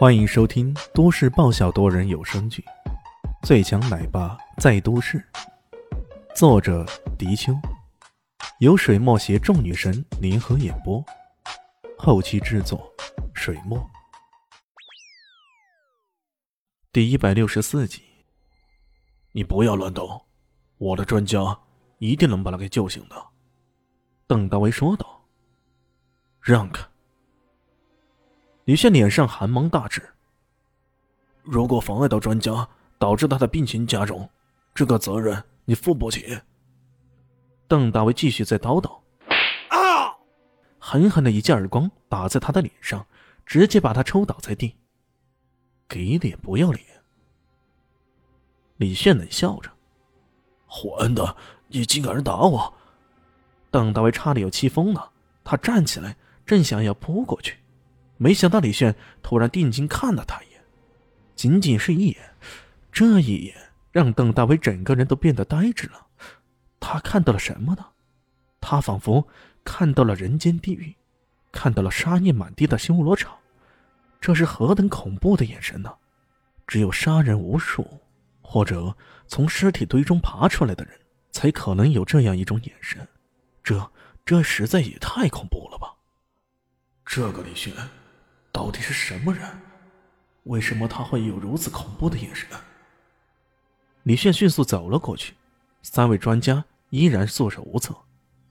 欢迎收听都市爆笑多人有声剧《最强奶爸在都市》，作者：迪秋，由水墨携众女神联合演播，后期制作：水墨。第一百六十四集，你不要乱动，我的专家一定能把他给救醒的。”邓大为说道。“让开！”李炫脸上寒芒大至。如果妨碍到专家，导致他的病情加重，这个责任你负不起。邓大为继续在叨叨，啊！狠狠的一记耳光打在他的脸上，直接把他抽倒在地。给脸不要脸！李炫冷笑着：“混的，你竟敢打我！”邓大为差点要气疯了，他站起来，正想要扑过去。没想到李炫突然定睛看了他一眼，仅仅是一眼，这一眼让邓大为整个人都变得呆滞了。他看到了什么呢？他仿佛看到了人间地狱，看到了杀孽满地的修罗场。这是何等恐怖的眼神呢？只有杀人无数，或者从尸体堆中爬出来的人，才可能有这样一种眼神。这这实在也太恐怖了吧！这个李炫。到底是什么人？为什么他会有如此恐怖的眼神？李炫迅速走了过去，三位专家依然束手无策。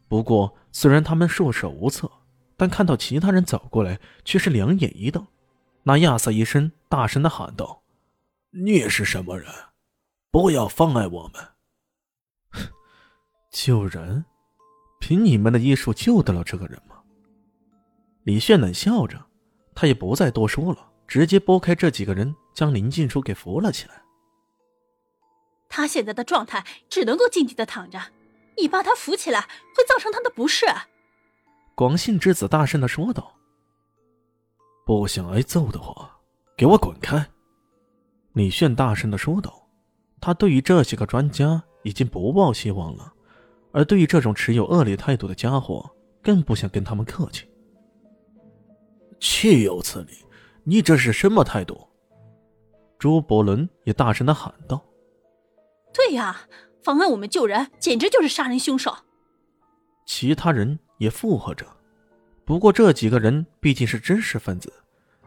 不过，虽然他们束手无策，但看到其他人走过来，却是两眼一瞪。那亚瑟医生大声的喊道：“你是什么人？不要妨碍我们！” 救人？凭你们的医术救得了这个人吗？李炫冷笑着。他也不再多说了，直接拨开这几个人，将林静初给扶了起来。他现在的状态只能够静静的躺着，你把他扶起来会造成他的不适。广信之子大声的说道：“不想挨揍的话，给我滚开！”李炫大声的说道：“他对于这些个专家已经不抱希望了，而对于这种持有恶劣态度的家伙，更不想跟他们客气。”岂有此理！你这是什么态度？朱伯伦也大声的喊道：“对呀，妨碍我们救人，简直就是杀人凶手！”其他人也附和着。不过这几个人毕竟是知识分子，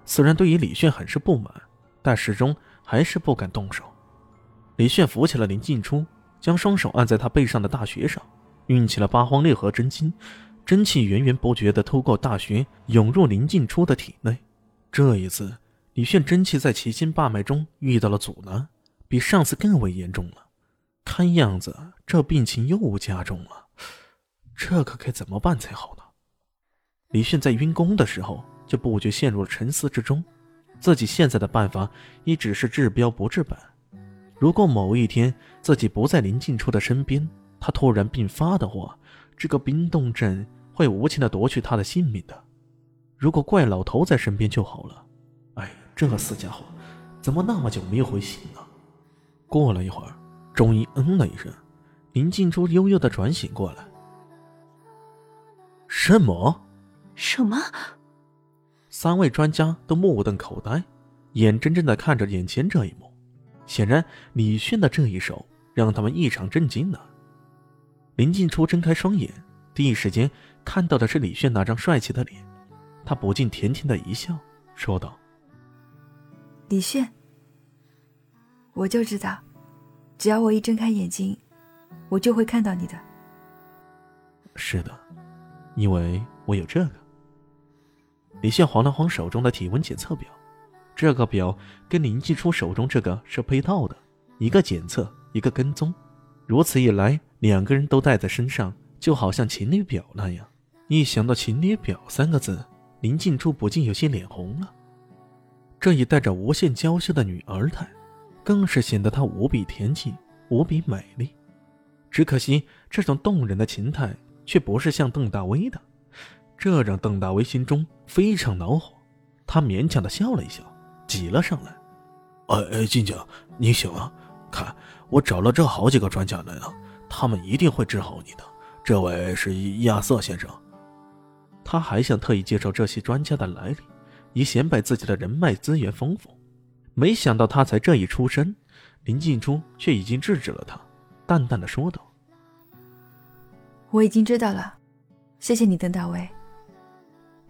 虽然对于李炫很是不满，但始终还是不敢动手。李炫扶起了林静初，将双手按在他背上的大穴上，运起了八荒六合真经。真气源源不绝地透过大穴涌入林静初的体内。这一次，李炫真气在奇经八脉中遇到了阻拦，比上次更为严重了。看样子，这病情又加重了。这可该怎么办才好呢？李炫在晕功的时候就不觉陷入了沉思之中。自己现在的办法也只是治标不治本。如果某一天自己不在林静初的身边，他突然病发的话，这个冰冻阵会无情的夺去他的性命的。如果怪老头在身边就好了。哎，这死家伙，怎么那么久没有回信呢？过了一会儿，终于嗯了一声，林静初悠悠的转醒过来。什么？什么？三位专家都目瞪口呆，眼睁睁的看着眼前这一幕。显然，李炫的这一手让他们异常震惊了。林静初睁开双眼，第一时间看到的是李炫那张帅气的脸，他不禁甜甜的一笑，说道：“李炫，我就知道，只要我一睁开眼睛，我就会看到你的。”“是的，因为我有这个。”李炫晃了晃手中的体温检测表，这个表跟林静初手中这个是配套的，一个检测，一个跟踪，如此一来。两个人都带在身上，就好像情侣表那样。一想到“情侣表”三个字，林静初不禁有些脸红了。这一带着无限娇羞的女儿态，更是显得她无比甜气、无比美丽。只可惜，这种动人的情态却不是像邓大威的，这让邓大威心中非常恼火。他勉强的笑了一笑，挤了上来：“哎哎，静静，你醒了？看，我找了这好几个专家来了。”他们一定会治好你的。这位是亚瑟先生。他还想特意介绍这些专家的来历，以显摆自己的人脉资源丰富。没想到他才这一出身，林静初却已经制止了他，淡淡的说道：“我已经知道了，谢谢你，邓大为。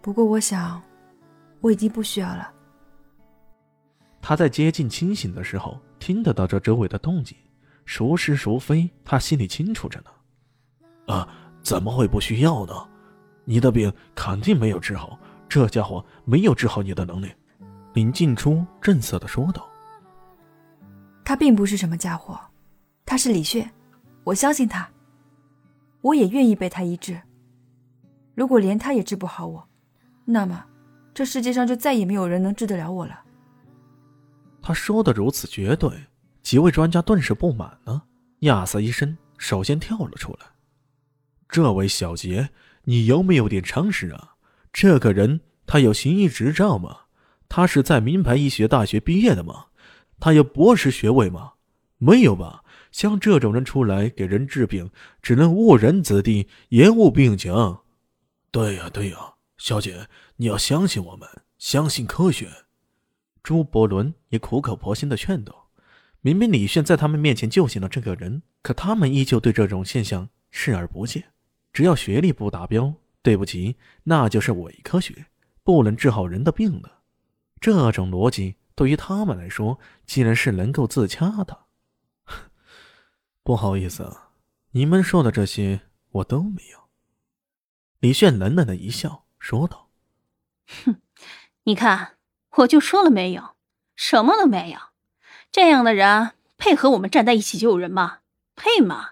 不过我想，我已经不需要了。”他在接近清醒的时候，听得到这周围的动静，孰是孰非，他心里清楚着呢。啊，怎么会不需要呢？你的病肯定没有治好，这家伙没有治好你的能力。林静初震色的说道：“他并不是什么家伙，他是李炫，我相信他，我也愿意被他医治。如果连他也治不好我，那么这世界上就再也没有人能治得了我了。”他说的如此绝对，几位专家顿时不满了，亚瑟医生，首先跳了出来：“这位小杰，你有没有点常识啊？这个人他有行医执照吗？”他是在名牌医学大学毕业的吗？他有博士学位吗？没有吧。像这种人出来给人治病，只能误人子弟，延误病情。对呀，对呀，小姐，你要相信我们，相信科学。朱伯伦也苦口婆心的劝导。明明李炫在他们面前救醒了这个人，可他们依旧对这种现象视而不见。只要学历不达标，对不起，那就是伪科学，不能治好人的病的。这种逻辑对于他们来说，竟然是能够自洽的。不好意思，你们说的这些我都没有。李炫冷冷的一笑，说道：“哼，你看，我就说了没有，什么都没有。这样的人配合我们站在一起救人吗？配吗？”